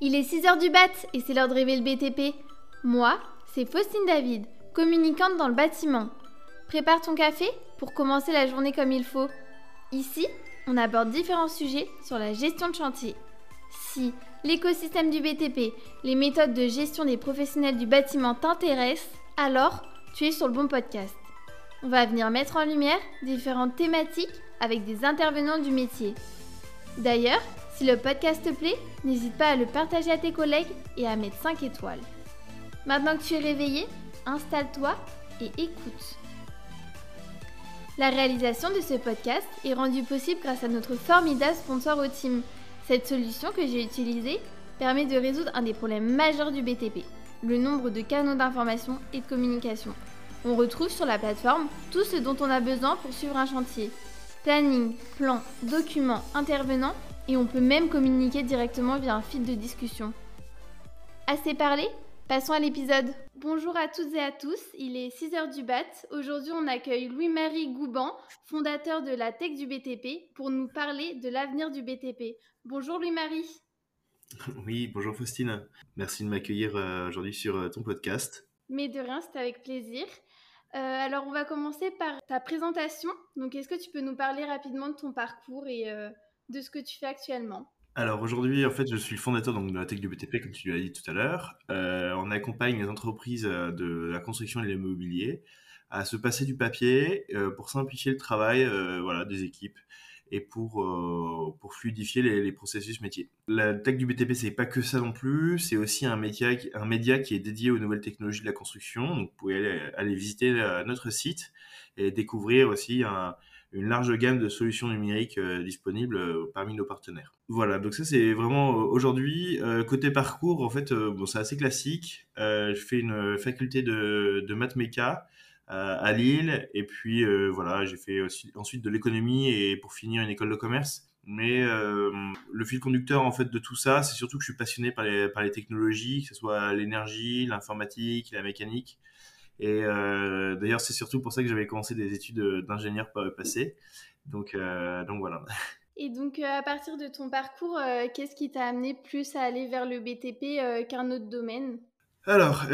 Il est 6h du bat et c'est l'heure de rêver le BTP. Moi, c'est Faustine David, communicante dans le bâtiment. Prépare ton café pour commencer la journée comme il faut. Ici, on aborde différents sujets sur la gestion de chantier. Si l'écosystème du BTP, les méthodes de gestion des professionnels du bâtiment t'intéressent, alors tu es sur le bon podcast. On va venir mettre en lumière différentes thématiques avec des intervenants du métier. D'ailleurs, si le podcast te plaît, n'hésite pas à le partager à tes collègues et à mettre 5 étoiles. Maintenant que tu es réveillé, installe-toi et écoute. La réalisation de ce podcast est rendue possible grâce à notre formidable sponsor team. Cette solution que j'ai utilisée permet de résoudre un des problèmes majeurs du BTP, le nombre de canaux d'information et de communication. On retrouve sur la plateforme tout ce dont on a besoin pour suivre un chantier. Planning, plan, documents, intervenants et on peut même communiquer directement via un fil de discussion. Assez parlé? Passons à l'épisode. Bonjour à toutes et à tous, il est 6h du BAT. Aujourd'hui, on accueille Louis-Marie Gouban, fondateur de la Tech du BTP, pour nous parler de l'avenir du BTP. Bonjour Louis-Marie. Oui, bonjour Faustine. Merci de m'accueillir euh, aujourd'hui sur euh, ton podcast. Mais de rien, c'est avec plaisir. Euh, alors, on va commencer par ta présentation. Donc, est-ce que tu peux nous parler rapidement de ton parcours et de ce que tu fais actuellement? Alors aujourd'hui, en fait, je suis fondateur donc, de la tech du BTP, comme tu l'as dit tout à l'heure. Euh, on accompagne les entreprises euh, de la construction et de l'immobilier à se passer du papier euh, pour simplifier le travail voilà, des équipes et pour, pour fluidifier les, processus métiers. La tech du BTP, c'est pas que ça non plus, c'est aussi un média, un média qui est dédié aux nouvelles technologies de la construction. Donc vous pouvez aller, aller visiter notre site et découvrir aussi un, une large gamme de solutions numériques euh, disponibles euh, parmi nos partenaires. Voilà, donc ça c'est vraiment euh, aujourd'hui. côté parcours, en fait, bon, c'est assez classique. je fais une faculté de, de maths méca à Lille, et puis voilà, j'ai fait aussi, ensuite de l'économie et pour finir une école de commerce. Mais le fil conducteur en fait de tout ça, c'est surtout que je suis passionné par les, par les technologies, que ce soit l'énergie, l'informatique, la mécanique. Et euh, d'ailleurs, c'est surtout pour ça que j'avais commencé des études d'ingénieur passé. Donc, euh, donc voilà. Et donc, euh, à partir de ton parcours, qu'est-ce qui t'a amené plus à aller vers le BTP qu'un autre domaine? Alors,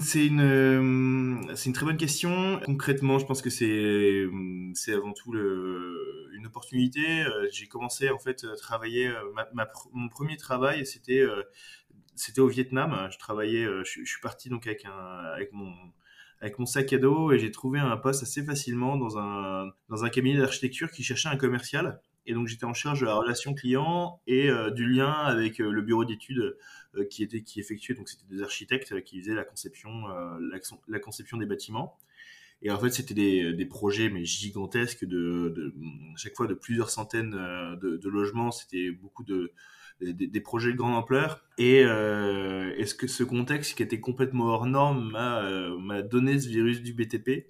c'est une, c'est une très bonne question. Concrètement, je pense que c'est, avant tout une opportunité. j'ai commencé en fait à travailler. Mon premier travail, c'était, au Vietnam. Je travaillais. Je, suis parti donc avec avec mon, sac à dos et j'ai trouvé un poste assez facilement dans un cabinet d'architecture qui cherchait un commercial. Et donc j'étais en charge de la relation client et euh, du lien avec euh, le bureau d'études euh, qui était qui effectuait donc c'était des architectes qui faisaient la conception la, conception des bâtiments. Et en fait c'était des, des, projets mais gigantesques de, de, chaque fois de plusieurs centaines de, logements. C'était beaucoup de des, projets de grande ampleur. Et est-ce que ce contexte qui était complètement hors norme m'a donné ce virus du BTP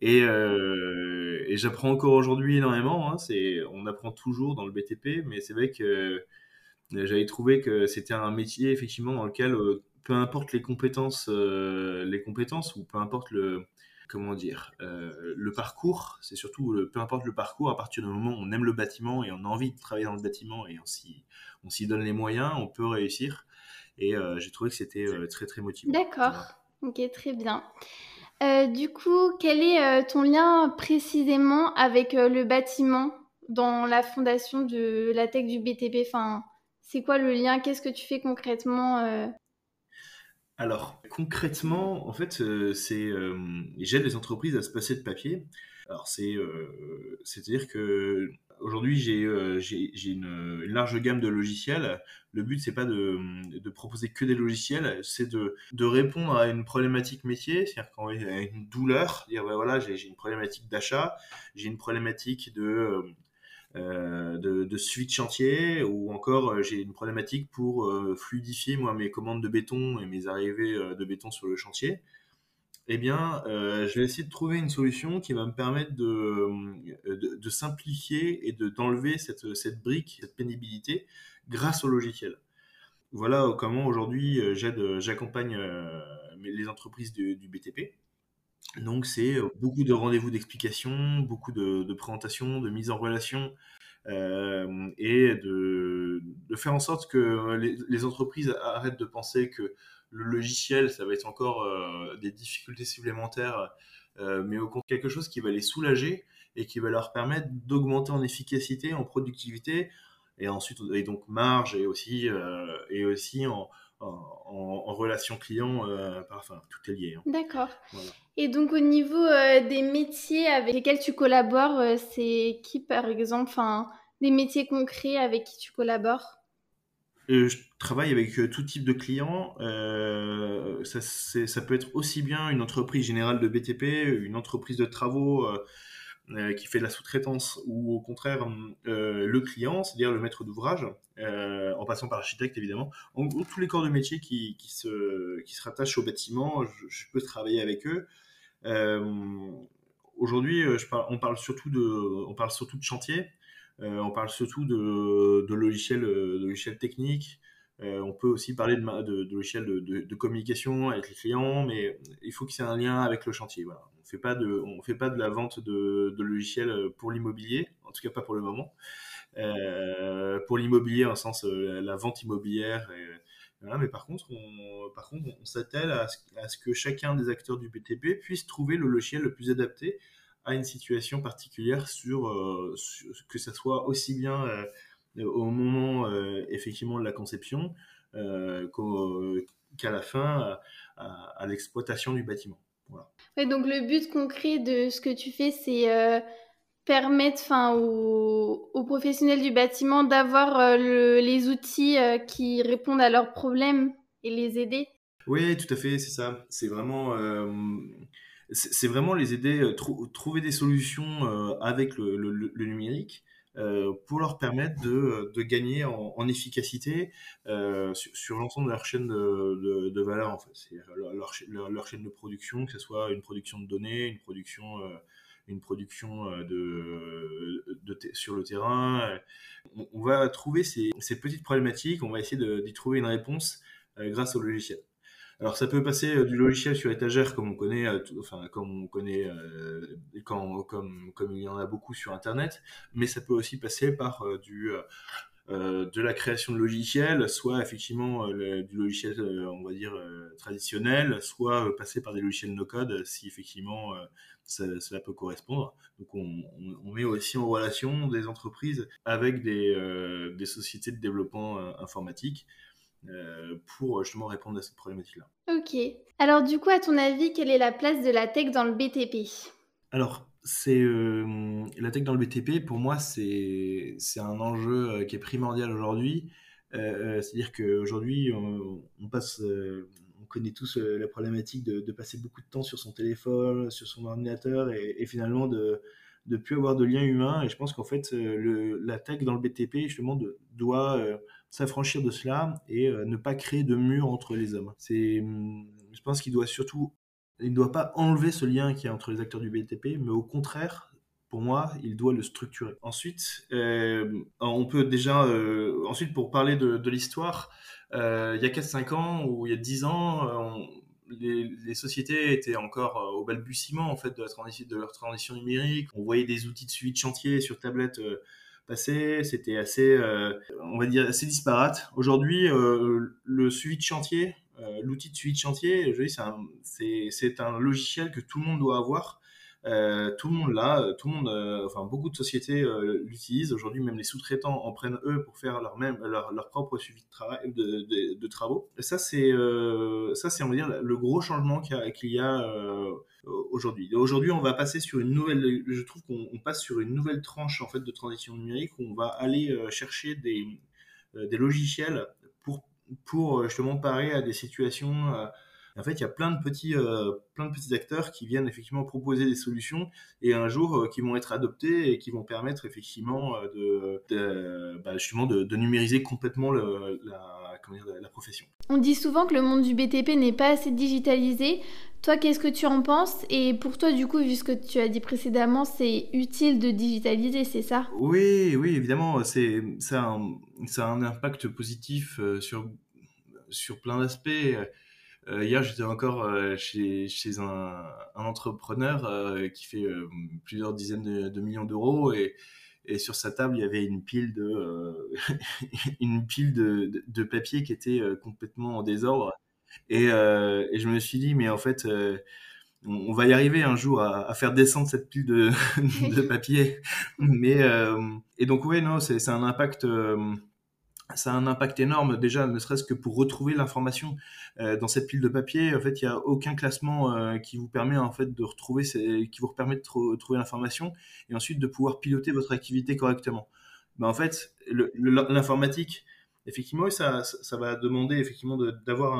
et, euh, et j'apprends encore aujourd'hui énormément. Hein, c'est, on apprend toujours dans le BTP, mais c'est vrai que j'avais trouvé que c'était un métier effectivement dans lequel, peu importe les compétences, les compétences ou peu importe le, comment dire, le parcours, c'est surtout peu importe le parcours, à partir du moment où on aime le bâtiment et on a envie de travailler dans le bâtiment et on s'y, on s'y donne les moyens, on peut réussir. Et euh, j'ai trouvé que c'était euh, très très motivant. D'accord, ok, très bien. Euh, du coup, quel est ton lien précisément avec le bâtiment dans la fondation de la tech du BTP enfin, C'est quoi le lien? Qu'est-ce que tu fais concrètement Alors, concrètement, en fait, c'est j'aide les entreprises à se passer de papier. Alors, c'est, c'est-à-dire que aujourd'hui, j'ai euh, une, large gamme de logiciels. Le but, c'est pas de, proposer que des logiciels, c'est de, répondre à une problématique métier, c'est-à-dire quand a une douleur, dire ben voilà, j'ai une problématique d'achat, j'ai une problématique de, euh, de, de, suivi de chantier, ou encore euh, j'ai une problématique pour fluidifier moi mes commandes de béton et mes arrivées de béton sur le chantier eh bien, euh, je vais essayer de trouver une solution qui va me permettre de, euh, de, simplifier et de d'enlever cette, cette brique, cette pénibilité grâce au logiciel. Voilà comment aujourd'hui euh, j'aide, j'accompagne les entreprises du, BTP. Donc c'est beaucoup de rendez-vous d'explication, beaucoup de, de présentations, de mise en relation, et de, de, faire en sorte que les, entreprises arrêtent de penser que le logiciel, ça va être encore euh, des difficultés supplémentaires, euh, mais au contraire quelque chose qui va les soulager et qui va leur permettre d'augmenter en efficacité, en productivité, et ensuite et donc marge et aussi et aussi en, en, relation client, euh, enfin, tout est lié. Hein. D'accord. Et donc au niveau euh, des métiers avec lesquels tu collabores, euh, c'est qui par exemple, enfin, des métiers concrets avec qui tu collabores? Je travaille avec tout type de clients. Ça, ça, peut être aussi bien une entreprise générale de BTP, une entreprise de travaux euh, qui fait de la sous-traitance ou au contraire euh, le client, c'est-à-dire le maître d'ouvrage, euh, en passant par l'architecte évidemment. En gros, tous les corps de métier qui, se, rattachent au bâtiment, je, peux travailler avec eux. Aujourd'hui, on on parle surtout de chantier, on parle surtout de, logiciels, de logiciels techniques. on peut aussi parler de, de, de logiciels de, communication avec les clients, mais il faut qu'il y ait un lien avec le chantier. Voilà fait on fait pas de la vente de, logiciels pour l'immobilier, en tout cas pas pour le moment. Euh, pour l'immobilier, en sens euh, la vente immobilière. mais par contre, on, par contre, on s'attelle à, ce que chacun des acteurs du BTP puisse trouver le logiciel le plus adapté à une situation particulière sur, euh, que ça soit aussi bien au moment effectivement de la conception qu'à la fin à l'exploitation du bâtiment donc le but concret de ce que tu fais, c'est euh, permettre enfin, aux, professionnels du bâtiment d'avoir euh, les outils euh, qui répondent à leurs problèmes et les aider? Oui, tout à fait, c'est ça. C'est vraiment, c'est vraiment les aider, trouver des solutions avec le numérique euh, pour leur permettre de, gagner en, efficacité euh, sur, l'ensemble de leur chaîne de, valeur en fait. Leur, leur, chaîne de production, que ce soit une production de données, une production euh, une production euh, sur le terrain. On, va trouver ces, petites problématiques, on va essayer d'y trouver une réponse grâce au logiciel. Alors ça peut passer euh, du logiciel sur étagère comme on connaît, euh, enfin comme on connaît, euh, comme il y en a beaucoup sur Internet, mais ça peut aussi passer par de la création de logiciels, soit effectivement du logiciel, on va dire, traditionnel, soit passer par des logiciels no-code si effectivement cela peut correspondre. Donc on, met aussi en relation des entreprises avec des, sociétés de développement informatique pour justement répondre à cette problématique-là. Ok. Alors du coup, à ton avis, quelle est la place de la tech dans le BTP Alors, c'est euh, la tech dans le BTP, pour moi, c'est un enjeu euh, qui est primordial aujourd'hui. C'est-à-dire qu'aujourd'hui, on, on, passe, on connaît tous la problématique de, de, passer beaucoup de temps sur son téléphone, sur son ordinateur et, et finalement de ne plus avoir de lien humain. Et je pense qu'en fait, le, la tech dans le BTP, justement, de, doit s'affranchir de cela et euh, ne pas créer de mur entre les hommes. Hum, je pense qu'il doit surtout, il ne doit pas enlever ce lien qui y a entre les acteurs du BTP, mais au contraire, pour moi, il doit le structurer. Ensuite, euh, on peut déjà, euh, ensuite pour parler de, de l'histoire, euh, il y a 4-5 ans ou il y a 10 ans, les, sociétés étaient encore au balbutiement en fait de, la transition, leur transition numérique. On voyait des outils de suivi de chantier sur tablette passé, c'était assez, euh, on va dire, assez disparate. Aujourd'hui, euh, le suivi de chantier, euh, l'outil de suivi de chantier, c'est un, un, logiciel que tout le monde doit avoir. Euh, tout le monde l'a, tout le monde, euh, enfin beaucoup de sociétés euh, l'utilisent aujourd'hui. Même les sous-traitants en prennent eux pour faire leur même leur, leur propre suivi de travail de, travaux. Et ça c'est ça c'est on va dire le gros changement qu'il y a, aujourd'hui. Aujourd'hui, on va passer sur une nouvelle. Je trouve qu'on passe sur une nouvelle tranche en fait de transition numérique où on va aller euh, chercher des, euh, des logiciels pour pour euh, justement parer à des situations. En fait, il y a plein de petits, plein de petits acteurs qui viennent effectivement proposer des solutions et un jour qui vont être adoptés et qui vont permettre effectivement de, de bah, justement de, de, numériser complètement le, la, comment dire, la profession. On dit souvent que le monde du BTP n'est pas assez digitalisé. Toi, qu'est-ce que tu en penses? Et pour toi, du coup, vu ce que tu as dit précédemment, c'est utile de digitaliser, c'est ça? Oui, oui, évidemment, c'est ça, a un, ça a un impact positif euh, sur sur plein d'aspects. Euh, hier, j'étais encore euh, chez, chez un, un entrepreneur euh, qui fait plusieurs dizaines de, de millions d'euros et, et sur sa table, il y avait une pile de, euh, une pile de, de, de papier qui était euh, complètement en désordre. Et, euh, et je me suis dit, mais en fait, on, on va y arriver un jour à, à faire descendre cette pile de, de papier. Mais, et donc, ouais, non, c'est un impact. Ça a un impact énorme déjà, ne serait-ce que pour retrouver l'information euh, dans cette pile de papier. En fait, il n'y a aucun classement euh, qui vous permet en fait de retrouver, qui vous permet de tro- trouver l'information et ensuite de pouvoir piloter votre activité correctement. Ben, en fait, l'informatique, effectivement, ça, va demander effectivement d'avoir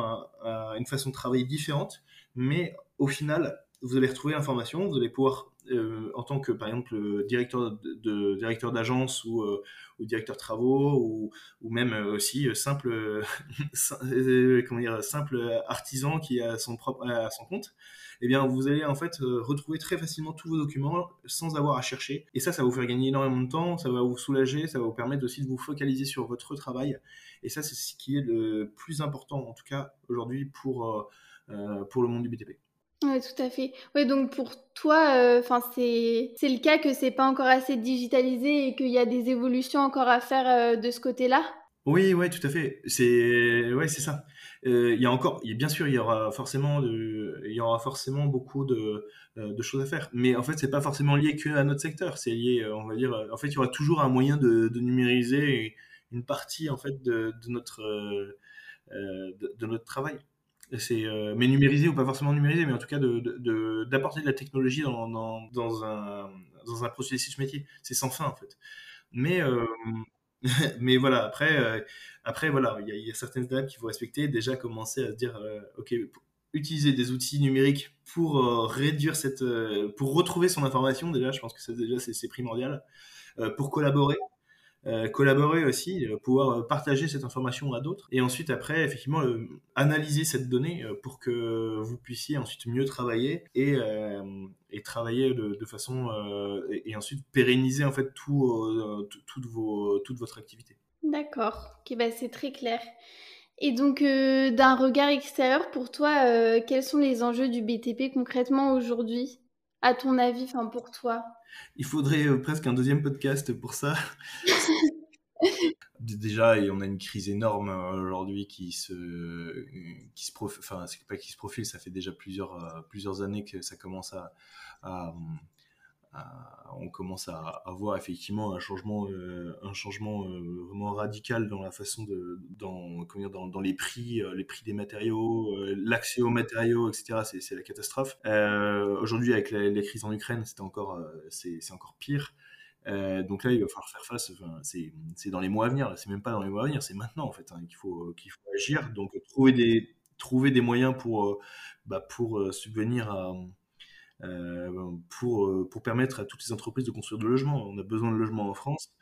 un- un- une façon de travailler différente, mais au final, vous allez retrouver l'information, vous allez pouvoir euh, en tant que par exemple euh, directeur de, directeur d'agence ou, euh, ou directeur de travaux ou, même aussi simple sim- comment dire simple artisan qui a son propre son compte eh bien vous allez en fait retrouver très facilement tous vos documents sans avoir à chercher. Et ça ça va vous faire gagner énormément de temps ça va vous soulager ça va vous permettre aussi de vous focaliser sur votre travail. Et ça c'est ce qui est le plus important en tout cas aujourd'hui pour pour le monde du BTP Ouais, tout à fait. Ouais, donc pour toi, euh, enfin c'est c'est le cas que c'est pas encore assez digitalisé et qu'il y a des évolutions encore à faire euh, de ce côté-là? Oui, ouais, tout à fait. C'est ouais, c'est ça. Euh, il y a encore, y a- bien sûr, il y aura forcément de, il y aura forcément beaucoup de, de choses à faire. Mais en fait, c'est pas forcément lié que à notre secteur. C'est lié, on va dire, en fait, il y aura toujours un moyen de, de numériser une partie en fait de, de notre de notre travail. C'est euh, mais numériser ou pas forcément numériser, mais en tout cas de de- de- d'apporter de, la technologie dans, dans, dans un dans un processus métier. C'est sans fin en fait. Mais euh, mais voilà, après, euh, après voilà, il y, a- certaines étapes qu'il faut respecter. Déjà, commencer à se dire, ok, utiliser des outils numériques pour réduire cette, pour retrouver son information. Déjà, je pense que ça déjà c'est primordial. Pour collaborer, euh, collaborer aussi, euh, pouvoir euh, partager cette information à d'autres. Et ensuite, après, effectivement, analyser cette donnée pour que vous puissiez ensuite mieux travailler et, travailler de, façon et, ensuite pérenniser en fait tout, tout- toute, vos, toute votre activité. D'accord. Ok, bah c'est très clair. Et donc, d'un regard extérieur, pour toi, quels sont les enjeux du BTP concrètement aujourd'hui, à ton avis, enfin pour toi? Il faudrait euh, presque un deuxième podcast pour ça. Déjà, on a une crise énorme euh, aujourd'hui qui se, qui se profile, enfin, pas qui se profile, ça fait déjà plusieurs, euh, plusieurs années que ça commence à- on commence à, à voir effectivement un changement, euh, un changement euh, vraiment radical dans la façon de, dans, comment dire, dans, dans les prix, euh, les prix des matériaux, l'accès aux matériaux, etc. C'est, la catastrophe. Aujourd'hui, avec la, la crise en Ukraine, c'est encore, c'est, encore pire. Donc là, il va falloir faire face. C'est, dans les mois à venir. C'est même pas dans les mois à venir. C'est maintenant en fait hein, qu'il faut qu'il faut agir. Donc trouver des trouver des moyens pour bah, pour subvenir à pour euh, pour permettre à toutes les entreprises de construire de logements. On a besoin de logements en France.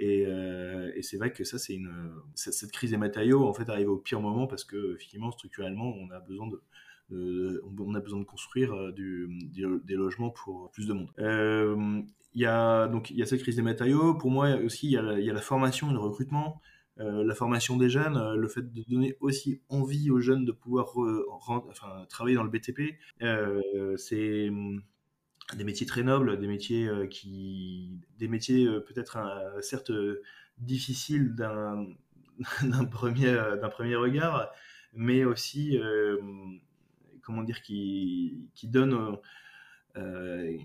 Et, euh, et c'est vrai que ça, c'est une cette, crise des matériaux en fait arrive au pire moment parce que effectivement structurellement, on a besoin de on a besoin de construire euh, du, des, logements pour plus de monde. Euh, il y a donc il y a cette crise des matériaux. Pour moi aussi, il y y a la formation et le recrutement. Euh, la formation des jeunes, euh, le fait de donner aussi envie aux jeunes de pouvoir enfin, travailler dans le BTP, euh, c'est hum, des métiers très nobles, des métiers euh, qui, des métiers euh, peut-être euh, certes euh, difficiles d'un premier euh, regard, mais aussi euh, comment dire qui qui donnent euh,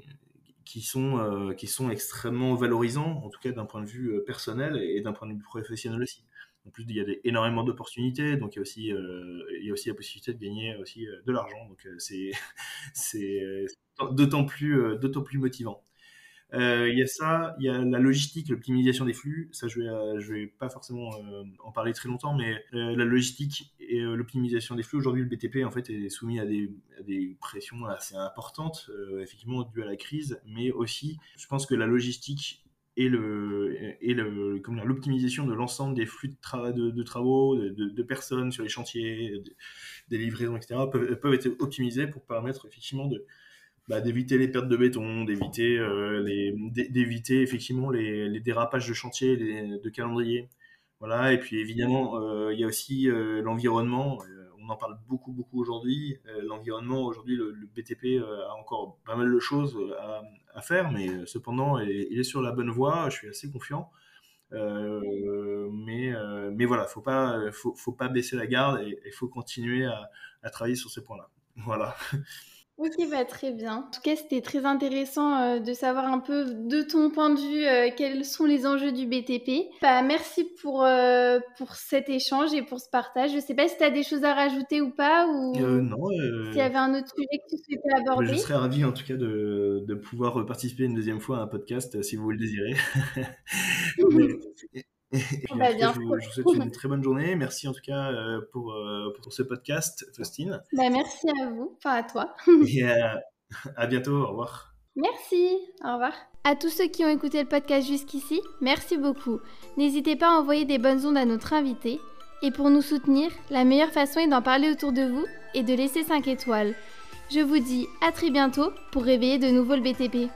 qui sont, euh, qui sont extrêmement valorisants, en tout cas d'un point de vue euh, personnel et d'un point de vue professionnel aussi. En plus, il y a énormément d'opportunités, donc il y, a aussi, euh, il y a aussi la possibilité de gagner aussi de l'argent, donc c'est d'autant plus, d'autant plus motivant. Euh, il y a ça, il y a la logistique, l'optimisation des flux. Ça, je vais, euh, je vais pas forcément euh, en parler très longtemps, mais euh, la logistique et euh, l'optimisation des flux. Aujourd'hui, le BTP en fait est soumis à des, pressions assez importantes, euh, effectivement dues à la crise, mais aussi, je pense que la logistique et le et le l'optimisation de l'ensemble des flux de, tra- de, de travaux, de, personnes sur les chantiers, de- des livraisons, etc. peuvent, peuvent être optimisés pour permettre effectivement de bah, d'éviter les pertes de béton, d'éviter euh, les, d'é- d'éviter effectivement les, les dérapages de chantier, les- de calendrier. Voilà. Et puis évidemment, euh, il y a aussi euh, l'environnement. On en parle beaucoup, beaucoup aujourd'hui. L'environnement, aujourd'hui, le, BTP a encore pas mal de choses à, faire, mais cependant, il est sur la bonne voie. Je suis assez confiant. mais, mais voilà, faut pas, faut, faut, pas baisser la garde et il faut continuer à, à travailler sur ces points-là. Voilà. Ok, bah, très bien. En tout cas, c'était très intéressant euh, de savoir un peu de ton point de vue euh, quels sont les enjeux du BTP. Bah, merci pour, euh, pour cet échange et pour ce partage. Je ne sais pas si tu as des choses à rajouter ou pas, ou non. s'il y avait un autre sujet que tu souhaitais aborder. Je serais ravi en tout cas de, de pouvoir participer une deuxième fois à un podcast si vous le désirez. Bah, je, vous, souhaite une très bonne journée. Merci en tout cas euh, pour, euh, pour ce podcast, Faustine. Bah, merci à vous, enfin à toi. Et à bientôt, au revoir. Merci, au revoir. À tous ceux qui ont écouté le podcast jusqu'ici, merci beaucoup. N'hésitez pas à envoyer des bonnes ondes à notre invité. Et pour nous soutenir, la meilleure façon est d'en parler autour de vous et de laisser 5 étoiles. Je vous dis à très bientôt pour réveiller de nouveau le BTP.